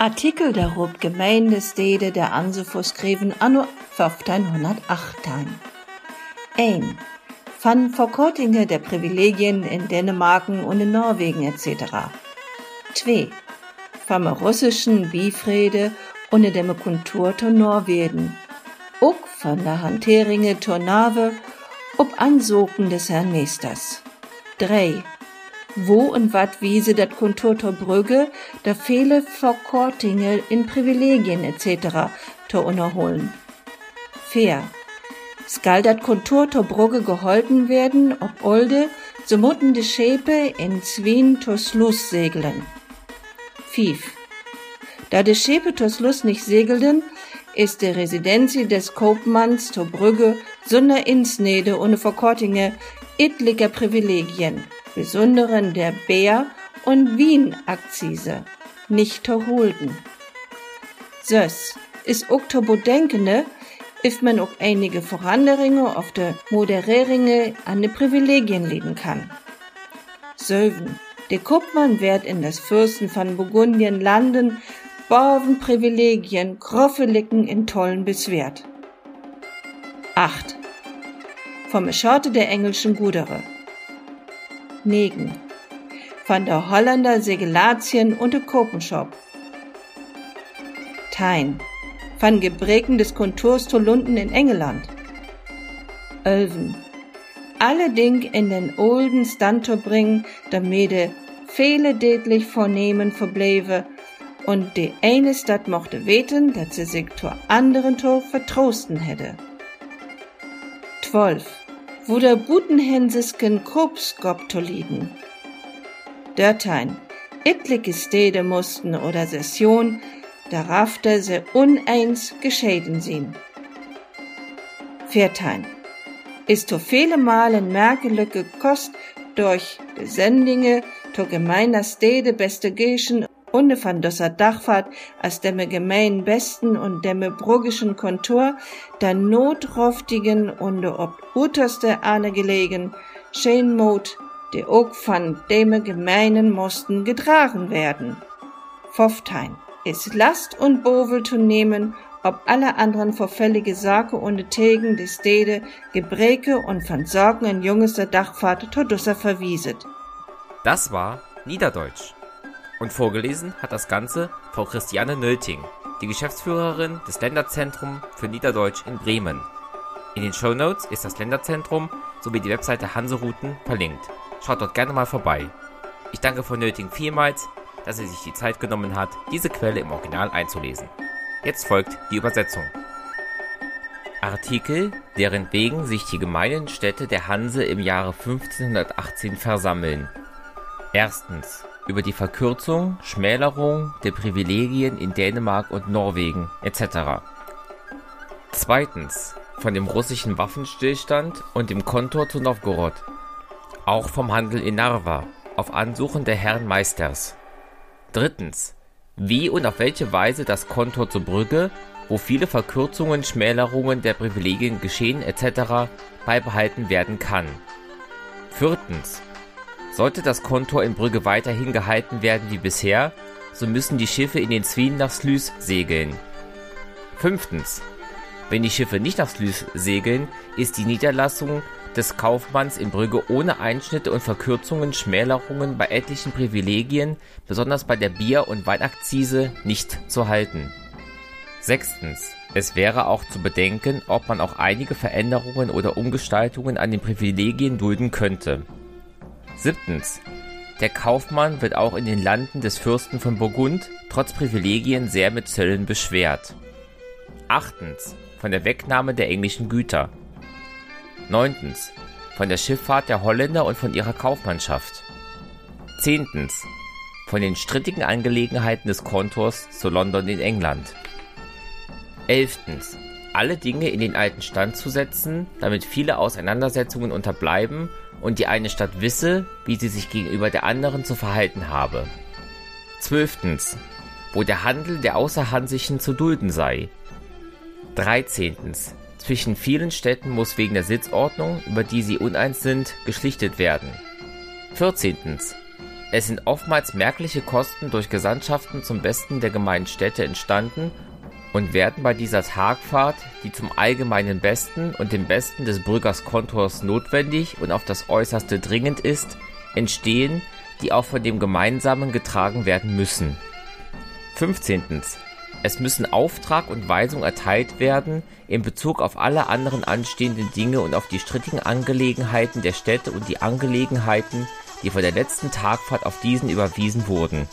Artikel darob Gemeindestede der Ansefus skriven anno 1508. 1. Van Verkortinge der Privilegien in Dänemarken und in Norwegen etc. 2. Vom russischen Bifrede und dem Kultur to Norwegen. Ook von der Hanteringe Tornave ob Ansoken des Herrn Meesters. 3 wo und wat wiese dat Kontor Brügge, da viele Verkortinge in Privilegien etc. to unerholen. Fair. Skal dat Kontor Brügge geholten werden, ob olde, so mutten de Schäpe in Zwien to Sluss segeln. 5. Da de Schäpe to Sluss nicht segelten, ist die Residenzi des Kaufmanns to Brügge sonder Insnede ohne Verkortinge etlicher Privilegien besonderen der Bär- und Wien-Akzise, nicht Torholden. Sös ist ook to bedenkende, if man auch einige Veranderinge auf der Modereringe an de Privilegien legen kann. Söven, der Kuppmann wird in das Fürsten von Burgundien landen, Borven Privilegien, Groffelicken in tollen Beswert. 8. Vom Schorte der englischen Gudere. Negen. Van der Holländer Segelatien und de Kopenschop. Tein. Van Gebreken des Konturs to Lunden in England. Ölven. Alle Ding in den olden Stand bringen, damit de viele tätlich vornehmen verblewe und de eine Stadt mochte weten, dass sie sich zur anderen Tor vertrosten hätte. 12 wo der Butenhensisken Kruppskop liegen. Dörtein, etliche Städte mussten oder Session, daraufte se uneins geschäden sind. Viertein, ist to viele Malen merkelücke Kost durch Sendinge to gemeiner Städte beste Geschen ohne van dosser Dachfahrt als demme gemein besten und demme brugischen Kontor der notroftigen und ob unterste Ahne gelegen, Schenmut, de ook van demme gemeinen mussten getragen werden. Foftein, ist Last und Bovel zu nehmen, ob alle anderen verfällige Sake und Tegen des Stede Gebreke und von Sorgen ein junges der Dachfahrt Todusser verwieset. Das war Niederdeutsch. Und vorgelesen hat das Ganze Frau Christiane Nölting, die Geschäftsführerin des Länderzentrum für Niederdeutsch in Bremen. In den Show Notes ist das Länderzentrum sowie die Webseite Hanserouten verlinkt. Schaut dort gerne mal vorbei. Ich danke Frau Nölting vielmals, dass sie sich die Zeit genommen hat, diese Quelle im Original einzulesen. Jetzt folgt die Übersetzung. Artikel, deren wegen sich die gemeinen Städte der Hanse im Jahre 1518 versammeln. Erstens über die Verkürzung, Schmälerung der Privilegien in Dänemark und Norwegen etc. Zweitens von dem russischen Waffenstillstand und dem Kontor zu Novgorod. Auch vom Handel in Narva auf Ansuchen der Herren Meisters. Drittens wie und auf welche Weise das Kontor zur Brügge, wo viele Verkürzungen, Schmälerungen der Privilegien geschehen etc. beibehalten werden kann. Viertens sollte das Kontor in Brügge weiterhin gehalten werden wie bisher, so müssen die Schiffe in den Zwien nach Sluis segeln. Fünftens. Wenn die Schiffe nicht nach Sluis segeln, ist die Niederlassung des Kaufmanns in Brügge ohne Einschnitte und Verkürzungen, Schmälerungen bei etlichen Privilegien, besonders bei der Bier- und Weinakzise, nicht zu halten. Sechstens. Es wäre auch zu bedenken, ob man auch einige Veränderungen oder Umgestaltungen an den Privilegien dulden könnte. Siebtens. Der Kaufmann wird auch in den Landen des Fürsten von Burgund trotz Privilegien sehr mit Zöllen beschwert. Achtens. Von der Wegnahme der englischen Güter. Neuntens. Von der Schifffahrt der Holländer und von ihrer Kaufmannschaft. Zehntens. Von den strittigen Angelegenheiten des Kontors zu London in England. Elftens. Alle Dinge in den alten Stand zu setzen, damit viele Auseinandersetzungen unterbleiben und die eine Stadt wisse, wie sie sich gegenüber der anderen zu verhalten habe. Zwölftens, wo der Handel der Außerhansischen zu dulden sei. Dreizehntens, zwischen vielen Städten muss wegen der Sitzordnung, über die sie uneins sind, geschlichtet werden. Vierzehntens, Es sind oftmals merkliche Kosten durch Gesandtschaften zum Besten der Gemeinstädte entstanden und werden bei dieser Tagfahrt, die zum allgemeinen Besten und dem Besten des Bürgers Kontors notwendig und auf das Äußerste dringend ist, entstehen, die auch von dem Gemeinsamen getragen werden müssen. 15. Es müssen Auftrag und Weisung erteilt werden in Bezug auf alle anderen anstehenden Dinge und auf die strittigen Angelegenheiten der Städte und die Angelegenheiten, die von der letzten Tagfahrt auf diesen überwiesen wurden.